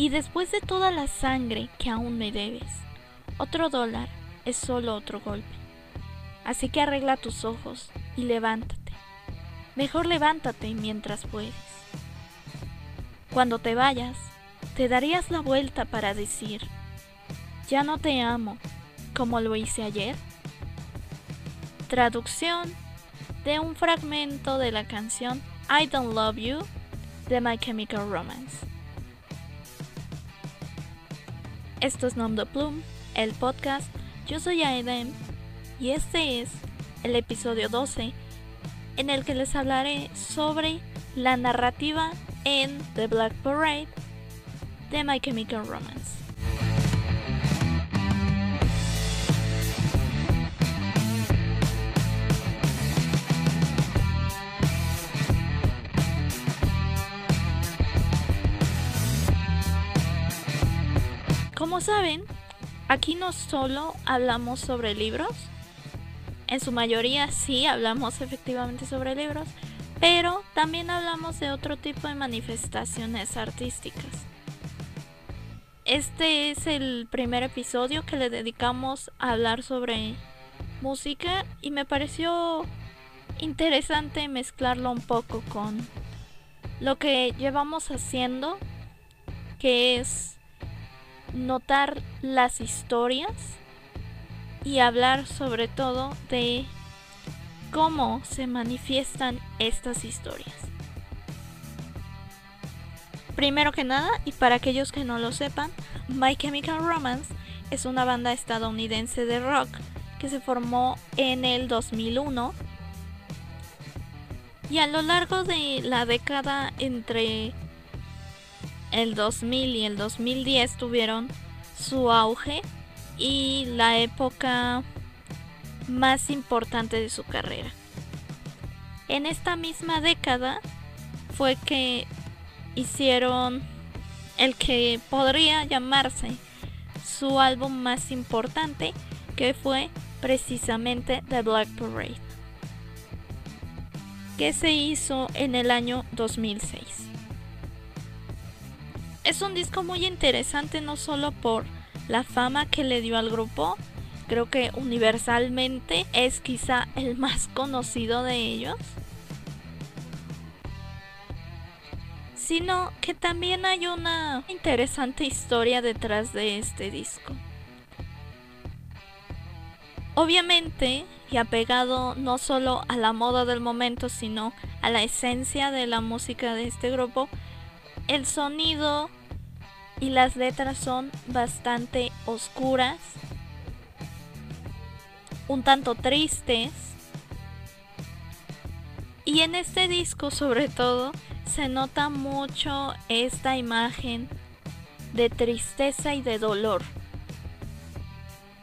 Y después de toda la sangre que aún me debes, otro dólar es solo otro golpe. Así que arregla tus ojos y levántate. Mejor levántate mientras puedes. Cuando te vayas, te darías la vuelta para decir, ya no te amo como lo hice ayer. Traducción de un fragmento de la canción I Don't Love You de My Chemical Romance. Esto es Nom de Plume, el podcast. Yo soy Aiden y este es el episodio 12 en el que les hablaré sobre la narrativa en The Black Parade de My Chemical Romance. Como saben, aquí no solo hablamos sobre libros, en su mayoría sí hablamos efectivamente sobre libros, pero también hablamos de otro tipo de manifestaciones artísticas. Este es el primer episodio que le dedicamos a hablar sobre música y me pareció interesante mezclarlo un poco con lo que llevamos haciendo, que es notar las historias y hablar sobre todo de cómo se manifiestan estas historias. Primero que nada, y para aquellos que no lo sepan, My Chemical Romance es una banda estadounidense de rock que se formó en el 2001 y a lo largo de la década entre el 2000 y el 2010 tuvieron su auge y la época más importante de su carrera. En esta misma década fue que hicieron el que podría llamarse su álbum más importante, que fue precisamente The Black Parade, que se hizo en el año 2006 es un disco muy interesante no solo por la fama que le dio al grupo, creo que universalmente es quizá el más conocido de ellos, sino que también hay una interesante historia detrás de este disco. Obviamente, y apegado no solo a la moda del momento, sino a la esencia de la música de este grupo, el sonido y las letras son bastante oscuras, un tanto tristes. Y en este disco sobre todo se nota mucho esta imagen de tristeza y de dolor.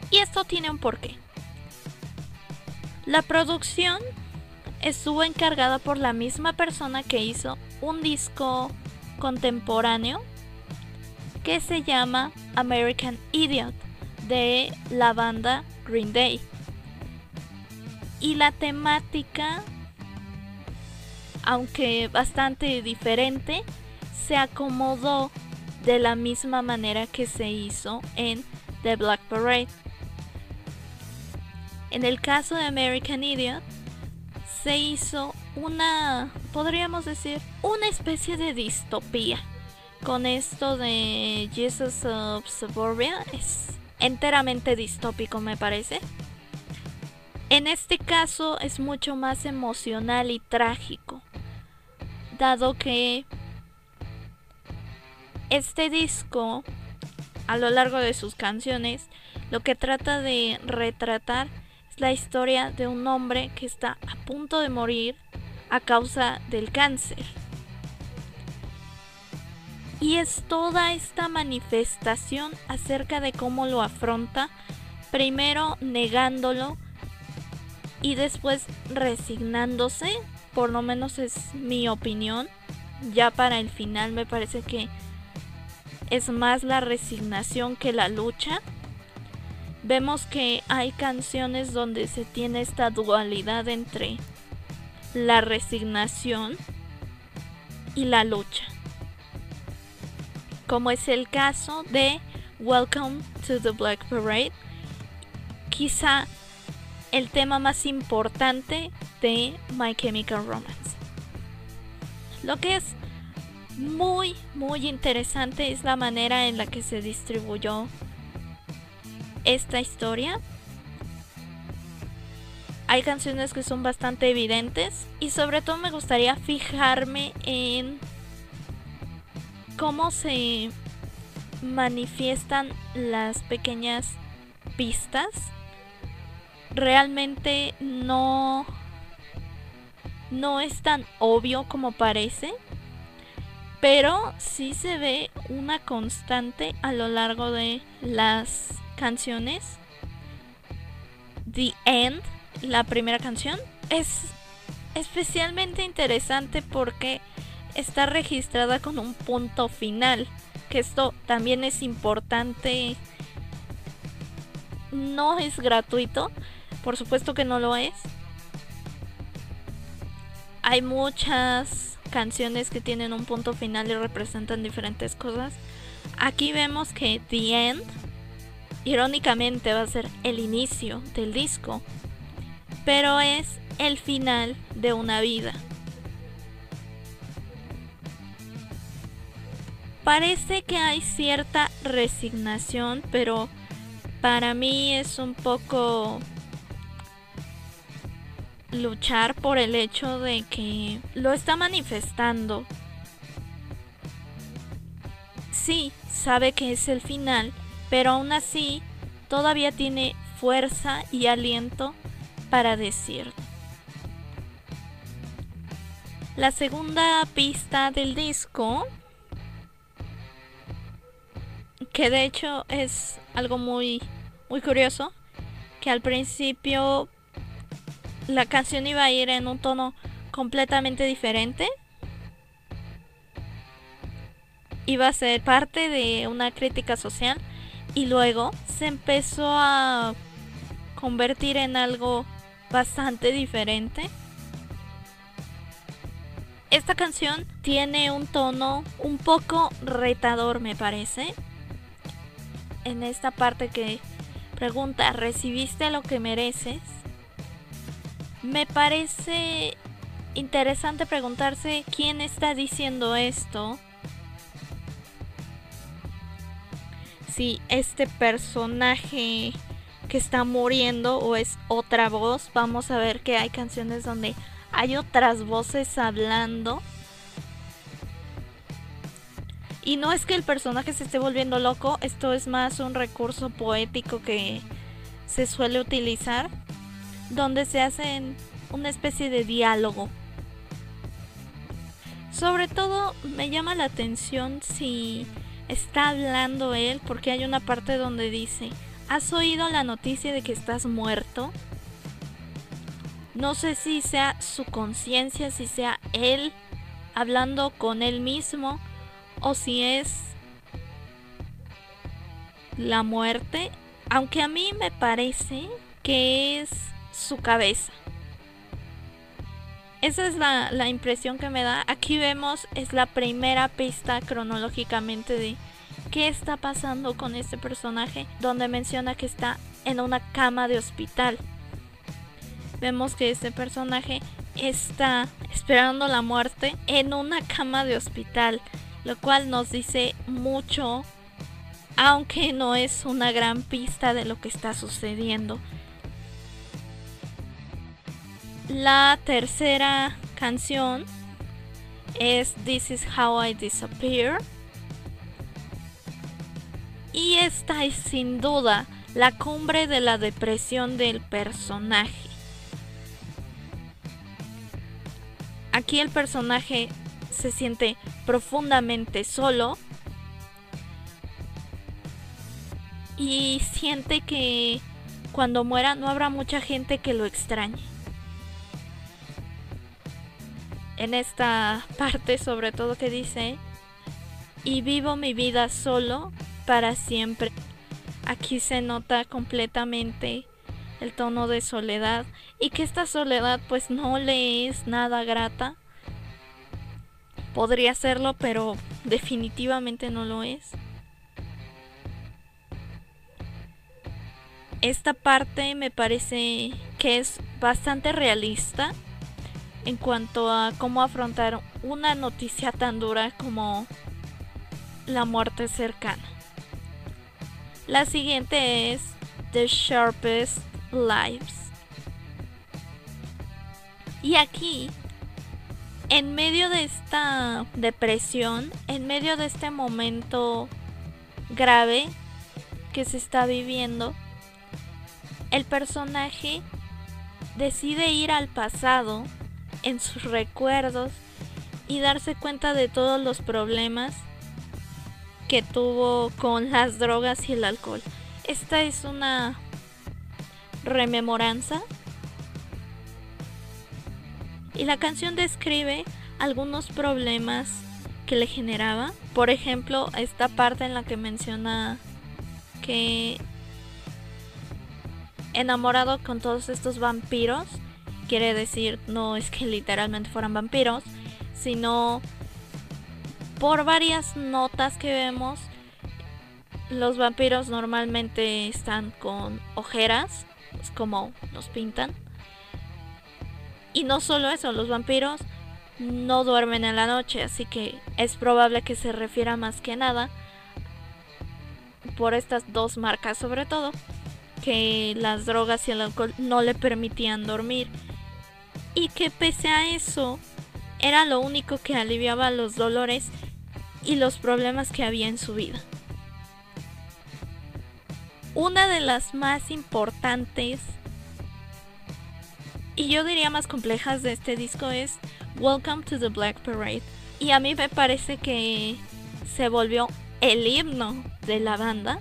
Y esto tiene un porqué. La producción estuvo encargada por la misma persona que hizo un disco contemporáneo que se llama American Idiot de la banda Green Day. Y la temática, aunque bastante diferente, se acomodó de la misma manera que se hizo en The Black Parade. En el caso de American Idiot, se hizo una, podríamos decir, una especie de distopía. Con esto de Jesus of Suburbia es enteramente distópico me parece. En este caso es mucho más emocional y trágico, dado que este disco, a lo largo de sus canciones, lo que trata de retratar la historia de un hombre que está a punto de morir a causa del cáncer. Y es toda esta manifestación acerca de cómo lo afronta, primero negándolo y después resignándose, por lo menos es mi opinión. Ya para el final me parece que es más la resignación que la lucha vemos que hay canciones donde se tiene esta dualidad entre la resignación y la lucha. Como es el caso de Welcome to the Black Parade, quizá el tema más importante de My Chemical Romance. Lo que es muy, muy interesante es la manera en la que se distribuyó esta historia. Hay canciones que son bastante evidentes y sobre todo me gustaría fijarme en cómo se manifiestan las pequeñas pistas. Realmente no no es tan obvio como parece, pero sí se ve una constante a lo largo de las canciones. The End, la primera canción, es especialmente interesante porque está registrada con un punto final, que esto también es importante. No es gratuito, por supuesto que no lo es. Hay muchas canciones que tienen un punto final y representan diferentes cosas. Aquí vemos que The End irónicamente va a ser el inicio del disco, pero es el final de una vida. Parece que hay cierta resignación, pero para mí es un poco luchar por el hecho de que lo está manifestando. Sí, sabe que es el final, pero aún así todavía tiene fuerza y aliento para decirlo. La segunda pista del disco, que de hecho es algo muy muy curioso, que al principio la canción iba a ir en un tono completamente diferente. Iba a ser parte de una crítica social y luego se empezó a convertir en algo bastante diferente. Esta canción tiene un tono un poco retador, me parece. En esta parte que pregunta, ¿recibiste lo que mereces? Me parece interesante preguntarse quién está diciendo esto si este personaje que está muriendo o es otra voz. Vamos a ver que hay canciones donde hay otras voces hablando. Y no es que el personaje se esté volviendo loco, esto es más un recurso poético que se suele utilizar, donde se hacen una especie de diálogo. Sobre todo me llama la atención si está hablando él porque hay una parte donde dice, ¿has oído la noticia de que estás muerto? No sé si sea su conciencia, si sea él hablando con él mismo o si es la muerte, aunque a mí me parece que es su cabeza. Esa es la, la, impresión que me da. Aquí vemos, es la primera pista cronológicamente de qué está pasando con este personaje, donde menciona que está en una cama de hospital. Vemos que este personaje está esperando la muerte en una cama de hospital, lo cual nos dice mucho, aunque no es una gran pista de lo que está sucediendo. La tercera canción es This is How I Disappear. Y esta es sin duda la cumbre de la depresión del personaje. Aquí el personaje se siente profundamente solo y siente que cuando muera no habrá mucha gente que lo extrañe. en esta parte sobre todo que dice, y vivo mi vida solo para siempre. Aquí se nota completamente el tono de soledad y que esta soledad pues no le es nada grata podría serlo, pero definitivamente no lo es. Esta parte me parece que es bastante realista en cuanto a cómo afrontar una noticia tan dura como la muerte cercana. La siguiente es The Sharpest Lives. Y aquí, en medio de esta depresión, en medio de este momento grave que se está viviendo, el personaje decide ir al pasado en sus recuerdos y darse cuenta de todos los problemas que tuvo con las drogas y el alcohol. Esta es una rememoranza y la canción describe algunos problemas que le generaba. Por ejemplo, esta parte en la que menciona que enamorado con todos estos vampiros quiere decir no es que literalmente fueran vampiros, sino por varias notas que vemos, los vampiros normalmente están con ojeras, es como los pintan. Y no solo eso, los vampiros no duermen en la noche, así que es probable que se refiera más que nada por estas dos marcas sobre todo, que las drogas y el alcohol no le permitían dormir y que pese a eso era lo único que aliviaba los dolores y los problemas que había en su vida. Una de las más importantes y yo diría más complejas de este disco es Welcome to the Black Parade. Y a mí me parece que se volvió el himno de la banda.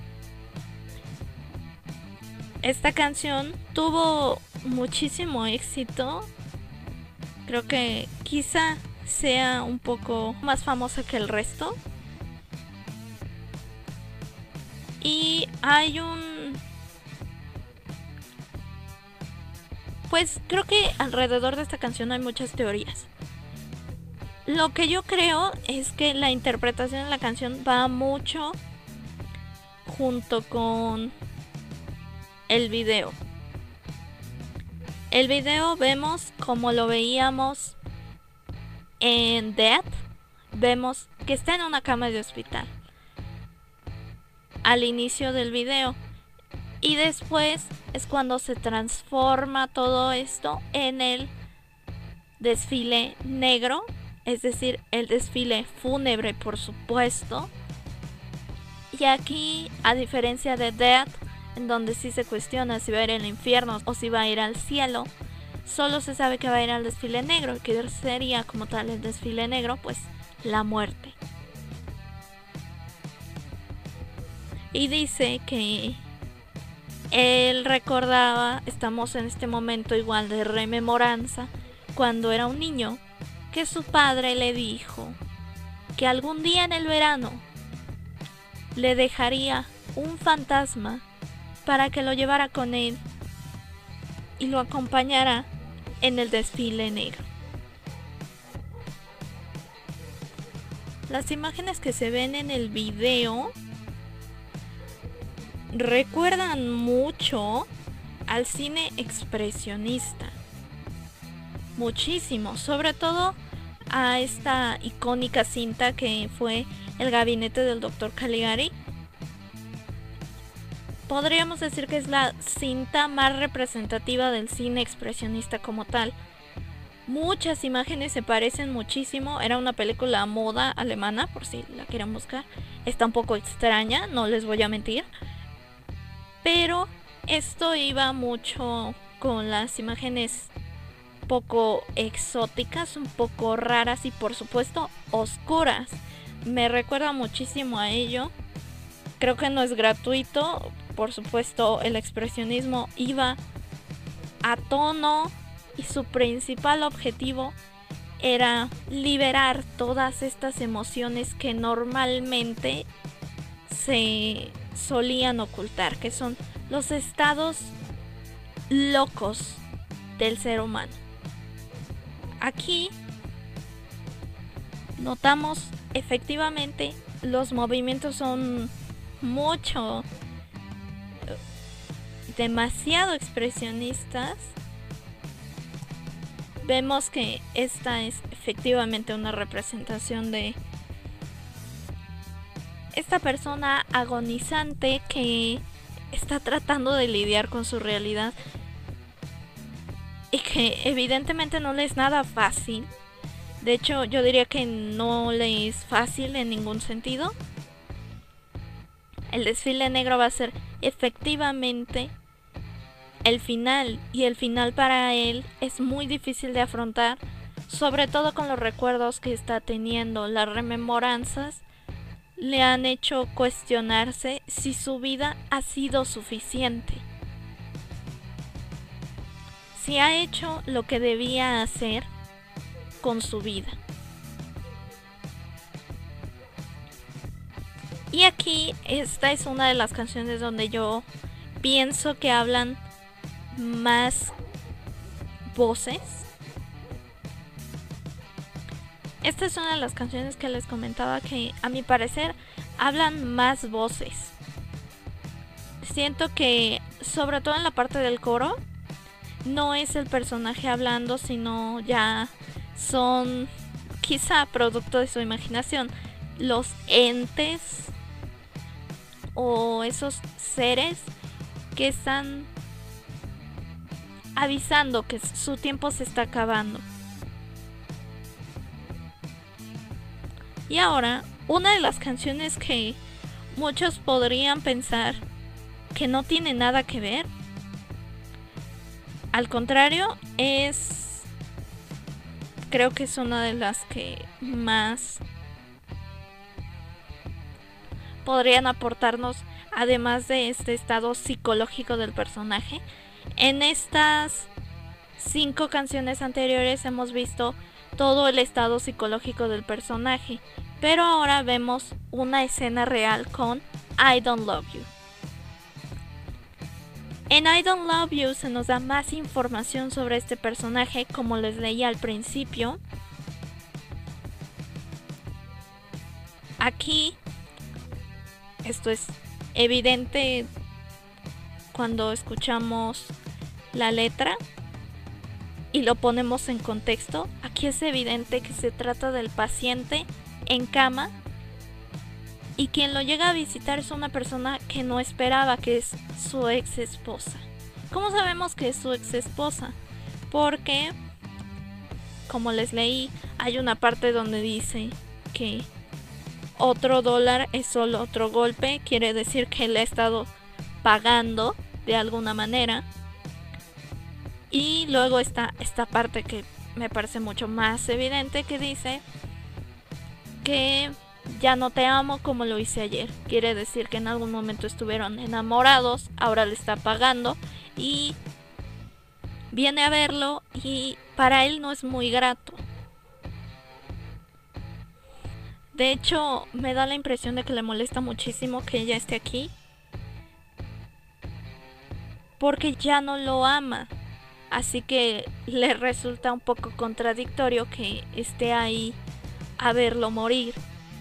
Esta canción tuvo muchísimo éxito Creo que quizá sea un poco más famosa que el resto. Y hay un... Pues creo que alrededor de esta canción hay muchas teorías. Lo que yo creo es que la interpretación de la canción va mucho junto con el video. El video vemos como lo veíamos en Death. Vemos que está en una cama de hospital. Al inicio del video. Y después es cuando se transforma todo esto en el desfile negro. Es decir, el desfile fúnebre, por supuesto. Y aquí, a diferencia de Death, en donde sí se cuestiona si va a ir al infierno o si va a ir al cielo. Solo se sabe que va a ir al desfile negro, que sería como tal el desfile negro, pues la muerte. Y dice que él recordaba, estamos en este momento igual de rememoranza, cuando era un niño, que su padre le dijo que algún día en el verano le dejaría un fantasma para que lo llevara con él y lo acompañara en el desfile negro. Las imágenes que se ven en el video recuerdan mucho al cine expresionista. Muchísimo, sobre todo a esta icónica cinta que fue El gabinete del Dr. Caligari podríamos decir que es la cinta más representativa del cine expresionista como tal. Muchas imágenes se parecen muchísimo. Era una película moda alemana, por si la quieren buscar. Está un poco extraña, no les voy a mentir. Pero esto iba mucho con las imágenes poco exóticas, un poco raras y por supuesto oscuras. Me recuerda muchísimo a ello. Creo que no es gratuito, por supuesto el expresionismo iba a tono y su principal objetivo era liberar todas estas emociones que normalmente se solían ocultar, que son los estados locos del ser humano. Aquí notamos efectivamente los movimientos son mucho demasiado expresionistas vemos que esta es efectivamente una representación de esta persona agonizante que está tratando de lidiar con su realidad y que evidentemente no le es nada fácil. De hecho, yo diría que no le es fácil en ningún sentido. El desfile negro va a ser efectivamente el final y el final para él es muy difícil de afrontar, sobre todo con los recuerdos que está teniendo, las rememoranzas le han hecho cuestionarse si su vida ha sido suficiente. Si ha hecho lo que debía hacer con su vida. Y aquí esta es una de las canciones donde yo pienso que hablan más voces. Esta es una de las canciones que les comentaba que a mi parecer hablan más voces. Siento que sobre todo en la parte del coro no es el personaje hablando, sino ya son quizá producto de su imaginación los entes o esos seres que están avisando que su tiempo se está acabando. Y ahora, una de las canciones que muchos podrían pensar que no tiene nada que ver, al contrario, es creo que es una de las que más podrían aportarnos además de este estado psicológico del personaje. En estas cinco canciones anteriores hemos visto todo el estado psicológico del personaje, pero ahora vemos una escena real con I Don't Love You. En I Don't Love You se nos da más información sobre este personaje, como les leí al principio. Aquí, esto es evidente cuando escuchamos la letra y lo ponemos en contexto, aquí es evidente que se trata del paciente en cama y quien lo llega a visitar es una persona que no esperaba, que es su ex esposa. ¿Cómo sabemos que es su ex esposa? Porque, como les leí, hay una parte donde dice que otro dólar es solo otro golpe, quiere decir que él ha estado pagando de alguna manera. Y luego está esta parte que me parece mucho más evidente que dice que ya no te amo como lo hice ayer. Quiere decir que en algún momento estuvieron enamorados, ahora le está pagando y viene a verlo y para él no es muy grato. De hecho, me da la impresión de que le molesta muchísimo que ella esté aquí porque ya no lo ama. Así que le resulta un poco contradictorio que esté ahí a verlo morir.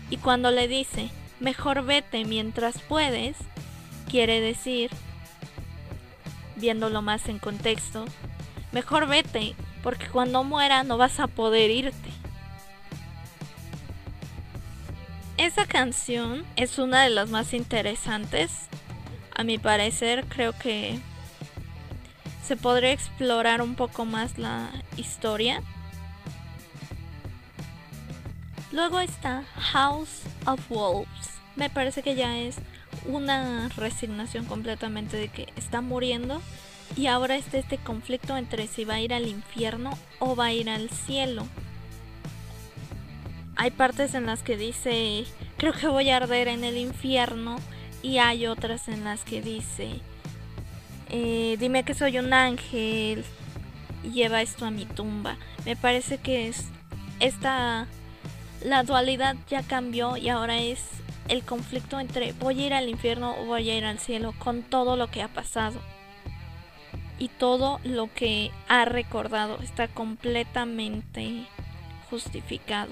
Y cuando le dice, mejor vete mientras puedes, quiere decir, viéndolo más en contexto, mejor vete, porque cuando muera no vas a poder irte. Esa canción es una de las más interesantes. A mi parecer, creo que se podría explorar un poco más la historia. Luego está House of Wolves. Me parece que ya es una resignación completamente de que está muriendo y ahora está este conflicto entre si va a ir al infierno o va a ir al cielo. Hay partes en las que dice, creo que voy a arder en el infierno y hay otras en las que dice, eh, dime que soy un ángel lleva esto a mi tumba. Me parece que es esta la dualidad ya cambió y ahora es el conflicto entre voy a ir al infierno o voy a ir al cielo con todo lo que ha pasado. Y todo lo que ha recordado está completamente justificado.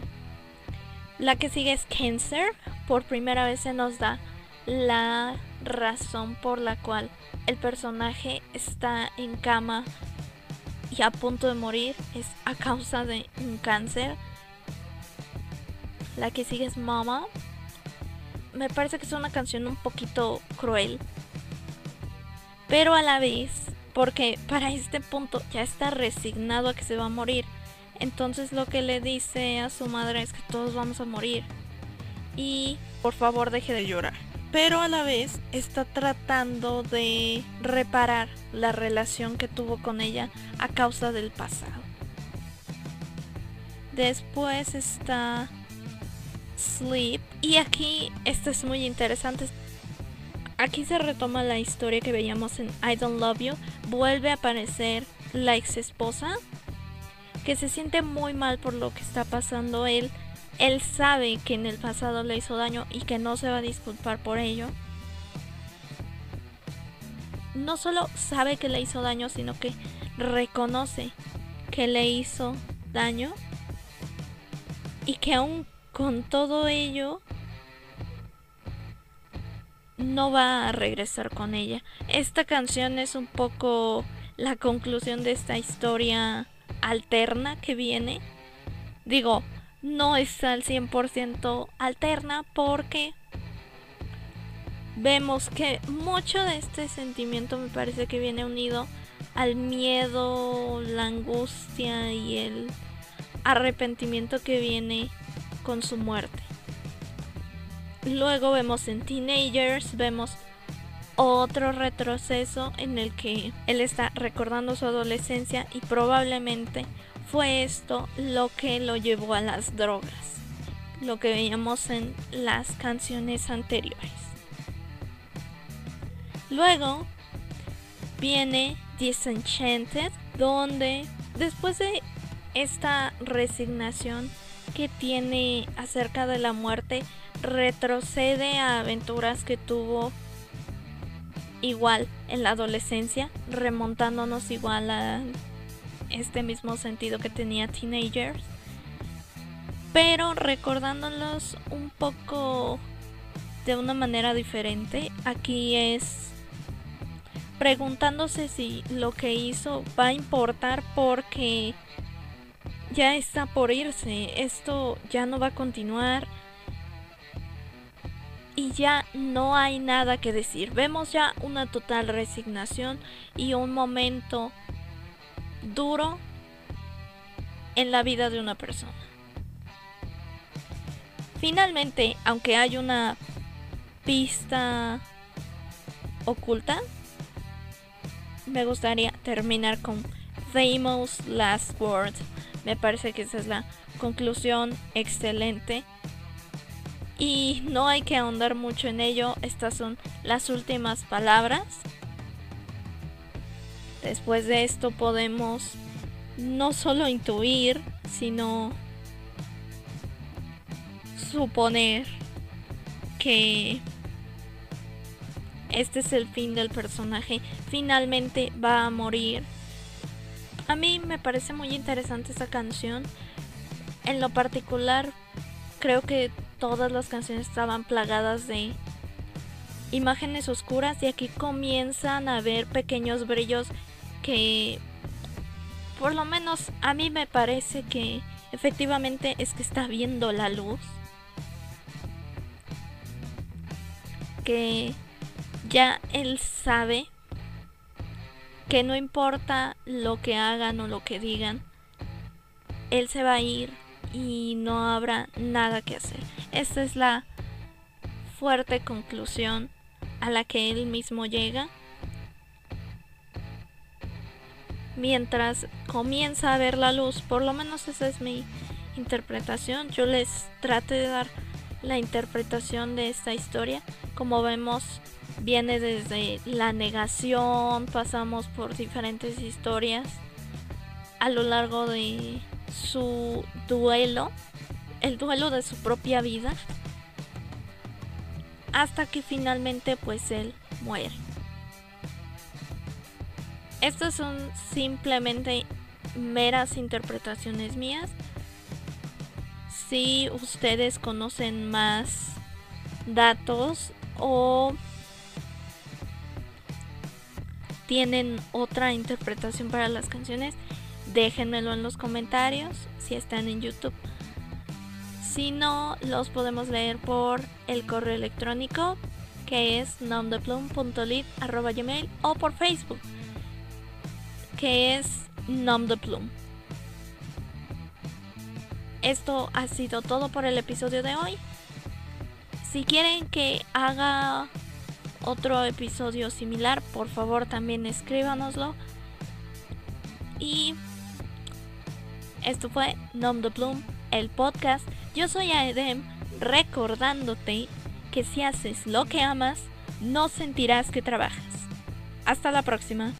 La que sigue es Cancer. Por primera vez se nos da la razón por la cual el personaje está en cama y a punto de morir es a causa de un cáncer. La que sigue es Mama. Me parece que es una canción un poquito cruel. Pero a la vez, porque para este punto ya está resignado a que se va a morir. Entonces lo que le dice a su madre es que todos vamos a morir. Y por favor deje de llorar pero a la vez está tratando de reparar la relación que tuvo con ella a causa del pasado. Después está Sleep y aquí esto es muy interesante. Aquí se retoma la historia que veíamos en I Don't Love You. Vuelve a aparecer la ex esposa que se siente muy mal por lo que está pasando él él sabe que en el pasado le hizo daño y que no se va a disculpar por ello. No solo sabe que le hizo daño, sino que reconoce que le hizo daño y que aún con todo ello no va a regresar con ella. Esta canción es un poco la conclusión de esta historia alterna que viene. Digo, no es al 100% alterna porque vemos que mucho de este sentimiento me parece que viene unido al miedo, la angustia y el arrepentimiento que viene con su muerte. Luego vemos en Teenagers, vemos otro retroceso en el que él está recordando su adolescencia y probablemente fue esto lo que lo llevó a las drogas, lo que veíamos en las canciones anteriores. Luego viene Disenchanted, donde después de esta resignación que tiene acerca de la muerte, retrocede a aventuras que tuvo igual en la adolescencia, remontándonos igual a este mismo sentido que tenía Teenagers, pero recordándolos un poco de una manera diferente. Aquí es preguntándose si lo que hizo va a importar porque ya está por irse, esto ya no va a continuar y ya no hay nada que decir. Vemos ya una total resignación y un momento duro en la vida de una persona. Finalmente, aunque hay una pista oculta, me gustaría terminar con Famous Last Word. Me parece que esa es la conclusión excelente. Y no hay que ahondar mucho en ello. Estas son las últimas palabras. Después de esto podemos no solo intuir, sino suponer que este es el fin del personaje. Finalmente va a morir. A mí me parece muy interesante esta canción. En lo particular, creo que todas las canciones estaban plagadas de imágenes oscuras y aquí comienzan a ver pequeños brillos que por lo menos a mí me parece que efectivamente es que está viendo la luz. Que ya él sabe que no importa lo que hagan o lo que digan, él se va a ir y no habrá nada que hacer. Esta es la fuerte conclusión a la que él mismo llega mientras comienza a ver la luz, por lo menos esa es mi interpretación. Yo les traté de dar la interpretación de esta historia. Como vemos, viene desde la negación, pasamos por diferentes historias a lo largo de su duelo, el duelo de su propia vida, hasta que finalmente pues él muere. Estas son simplemente meras interpretaciones mías. si ustedes conocen más datos o tienen otra interpretación para las canciones, déjenmelo en los comentarios si están en YouTube. Si no, los podemos leer por el correo electrónico que es nomdeplum.lit.gmail o por Facebook que es nomdeplum. Esto ha sido todo por el episodio de hoy. Si quieren que haga otro episodio similar, por favor también escríbanoslo. Y esto fue Nom de Plum, el podcast. Yo soy Aedem, recordándote que si haces lo que amas, no sentirás que trabajas. Hasta la próxima.